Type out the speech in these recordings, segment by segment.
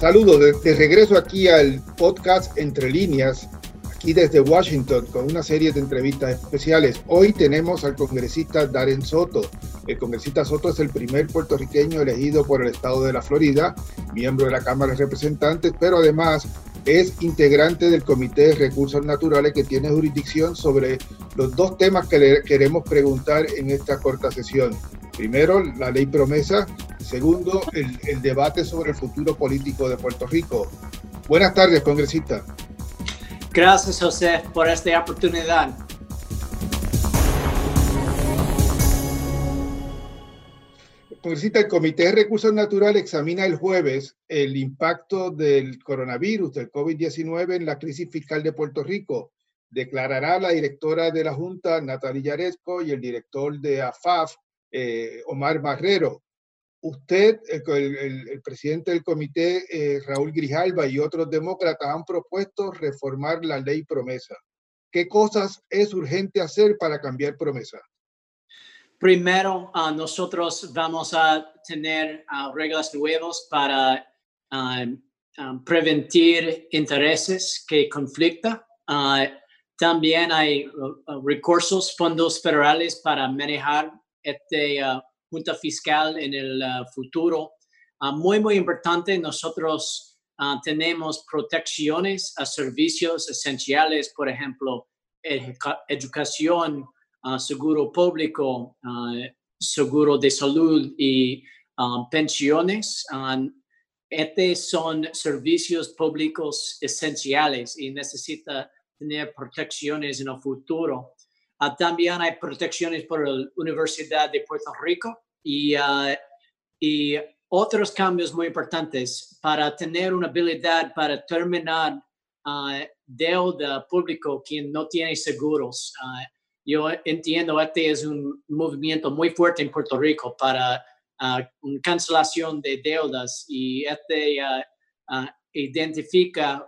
Saludos de, regreso aquí al podcast Entre Líneas, aquí desde Washington, con una serie de entrevistas especiales. Hoy tenemos al congresista Darren Soto. El congresista Soto es el primer puertorriqueño elegido por el estado de la Florida, miembro de la Cámara de Representantes, pero además es integrante del Comité de Recursos Naturales que tiene jurisdicción sobre los dos temas que le queremos preguntar en esta corta sesión. Primero, la ley promesa. Segundo, el, debate sobre el futuro político de Puerto Rico. Buenas tardes, congresista. Gracias, José, por esta oportunidad. Congresista, el Comité de Recursos Naturales examina el jueves el impacto del coronavirus, del COVID-19 en la crisis fiscal de Puerto Rico. Declarará la directora de la Junta, Natalia Yaresco, y el director de AFAF, eh, Omar Marrero. Usted, el, presidente del comité, eh, Raúl Grijalba, y otros demócratas han propuesto reformar la ley promesa. ¿Qué cosas es urgente hacer para cambiar promesa? Primero, ah, nosotros vamos a tener ah, reglas nuevas para uh, prevenir intereses que conflictan. también hay recursos, fondos federales para manejar esta junta fiscal en el futuro. muy, muy importante, nosotros tenemos protecciones a servicios esenciales, por ejemplo, educación, Ah, seguro público, ah, seguro de salud y ah, pensiones. estos son servicios públicos esenciales y necesita tener protecciones en el futuro. También hay protecciones por la Universidad de Puerto Rico y, y otros cambios muy importantes para tener una habilidad para terminar deuda público quien no tiene seguros. Yo entiendo este es un movimiento muy fuerte en Puerto Rico para una cancelación de deudas y este identifica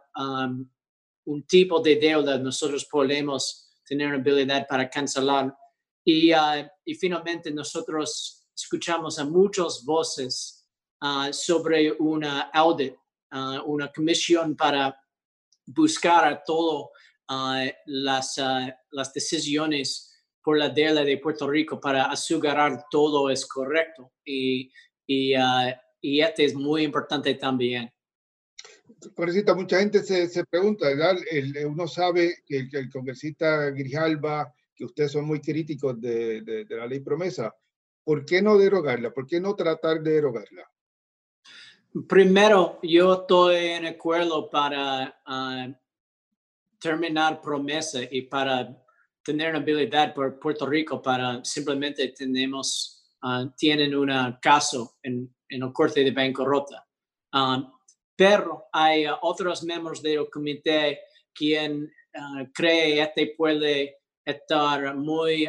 un tipo de deuda nosotros podemos tener habilidad para cancelar. Y, y finalmente nosotros escuchamos a muchas voces sobre una audit, una comisión para buscar a todo las, las decisiones por la deuda de Puerto Rico para asegurar todo es correcto. Y, y, y este es muy importante también. Congresista, mucha gente se, se pregunta, ¿verdad? uno sabe que el, el, congresista Grijalba, que ustedes son muy críticos de, de, la ley promesa, ¿por qué no derogarla? ¿Por qué no tratar de derogarla? Primero, yo estoy en acuerdo para terminar promesa y para tener una habilidad por Puerto Rico para simplemente tenemos, uh, tienen un caso en, en el corte de bancarrota. Um, pero hay uh, otros miembros del comité quien uh, cree este puede estar muy,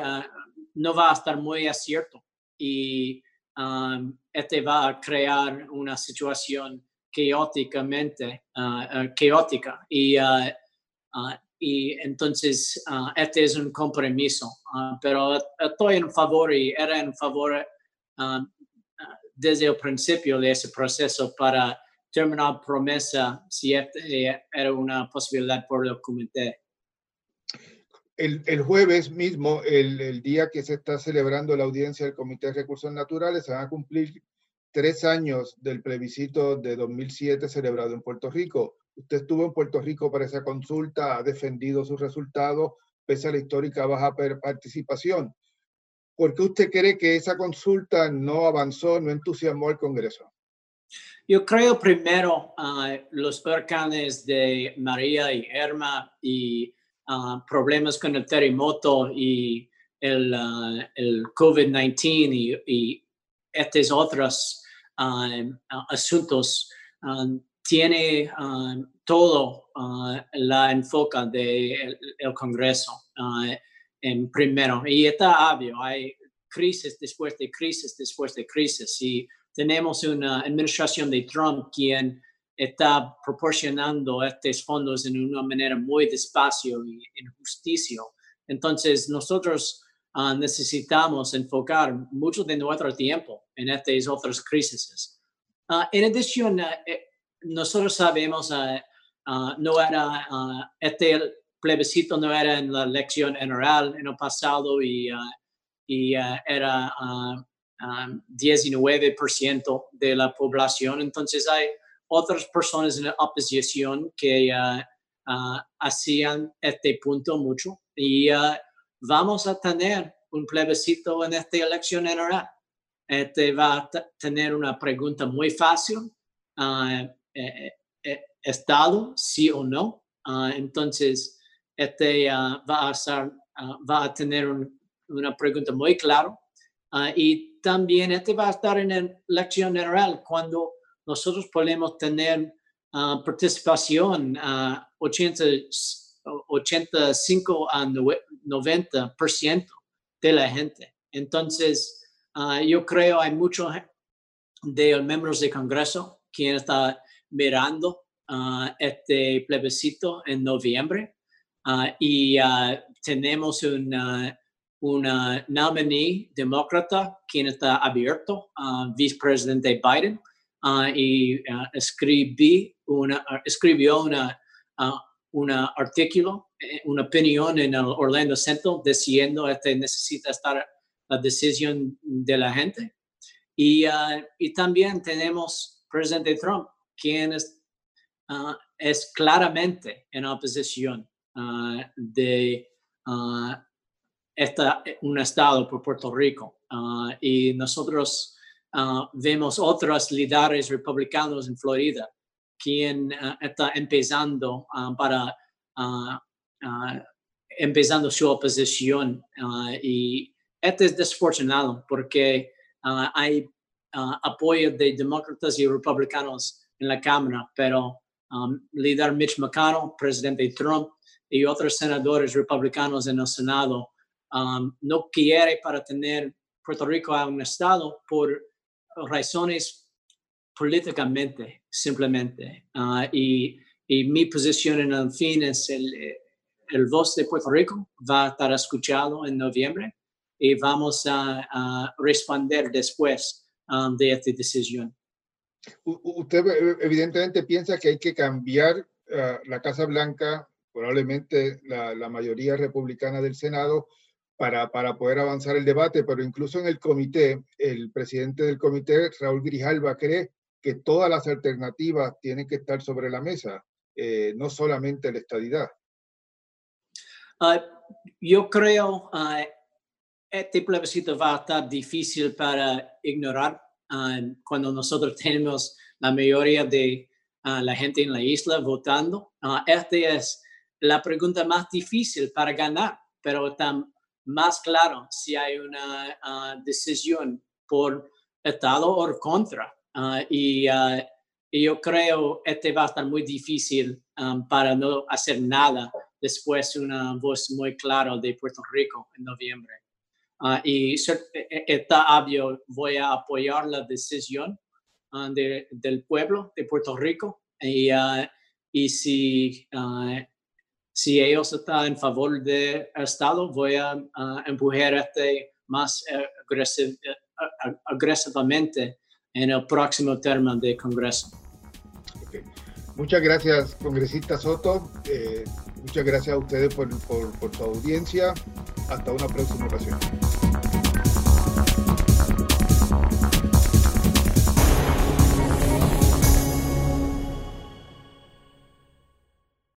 no va a estar muy acierto y um, este va a crear una situación caóticamente, caótica. Y y entonces este es un compromiso, pero estoy en favor y era en favor desde el principio de ese proceso para terminar promesa si este era una posibilidad por el comité. El, el, jueves mismo, el, el, día que se está celebrando la audiencia del Comité de Recursos Naturales, se van a cumplir tres años del plebiscito de 2007 celebrado en Puerto Rico. Usted estuvo en Puerto Rico para esa consulta, ha defendido sus resultados pese a la histórica baja participación. ¿Por qué usted cree que esa consulta no avanzó, no entusiasmó al Congreso? Yo creo primero uh, los huracanes de María y Irma y uh, problemas con el terremoto y el, el COVID-19 y, estos otros asuntos tiene todo la enfoca del de Congreso en primero. Y está obvio, hay crisis después de crisis después de crisis. Y tenemos una administración de Trump quien está proporcionando estos fondos en una manera muy despacio y en justicia. Entonces, nosotros uh, necesitamos enfocar mucho de nuestro tiempo en estas otras crisis. en adición, eh, nosotros sabemos, no era, este plebiscito no era en la elección general en el pasado y, y era 19% de la población. Entonces hay otras personas en la oposición que hacían este punto mucho y vamos a tener un plebiscito en esta elección general. Este va a tener una pregunta muy fácil. Uh, Estado, sí o no. Entonces, este va, a ser, tener una pregunta muy clara. y también este va a estar en la elección general cuando nosotros podemos tener participación a 80, 85 a 90% de la gente. Entonces, yo creo hay muchos de los miembros del Congreso quien está mirando uh, este plebiscito en noviembre uh, y uh, tenemos una, una nominee demócrata quien está abierto, vicepresidente Biden, y escribí una, escribió una, un artículo, eh, una opinión en el Orlando Central diciendo que este necesita estar la decisión de la gente. Y, y también tenemos presidente Trump, quien es, ah, es claramente en oposición uh, de uh, esta, un estado por Puerto Rico. y nosotros vemos otros líderes republicanos en Florida quien está empezando para empezando su oposición y este es desafortunado porque hay apoyo de demócratas y republicanos en la Cámara, pero um, líder Mitch McConnell, presidente Trump y otros senadores republicanos en el Senado um, no quiere para tener Puerto Rico a un estado por razones políticamente, simplemente. Uh, y, y, mi posición en el fin es el, el voz de Puerto Rico va a estar escuchado en noviembre y vamos a, responder después um, de esta decisión. Usted eh, evidentemente piensa que hay que cambiar ah, la Casa Blanca, probablemente la, mayoría republicana del Senado, para, para poder avanzar el debate, pero incluso en el comité, el presidente del comité, Raúl Grijalva, cree que todas las alternativas tienen que estar sobre la mesa, eh, no solamente la estadidad. Ah, yo creo que uh, este plebiscito va a estar difícil para ignorar Ah, cuando nosotros tenemos la mayoría de ah, la gente en la isla votando. Ah, esta es la pregunta más difícil para ganar, pero está más claro si hay una decisión por Estado o contra. Y, y, yo creo que este va a estar muy difícil para no hacer nada después de una voz muy clara de Puerto Rico en noviembre. Y e, e, está obvio, voy a apoyar la decisión de, del pueblo de Puerto Rico. Y si, si ellos están en favor del Estado, voy a empujar este más eh, agresiv, eh, agresivamente en el próximo término de Congreso. Okay. Muchas gracias, congresista Soto. Eh, muchas gracias a ustedes por, por, por su audiencia. Hasta una próxima ocasión.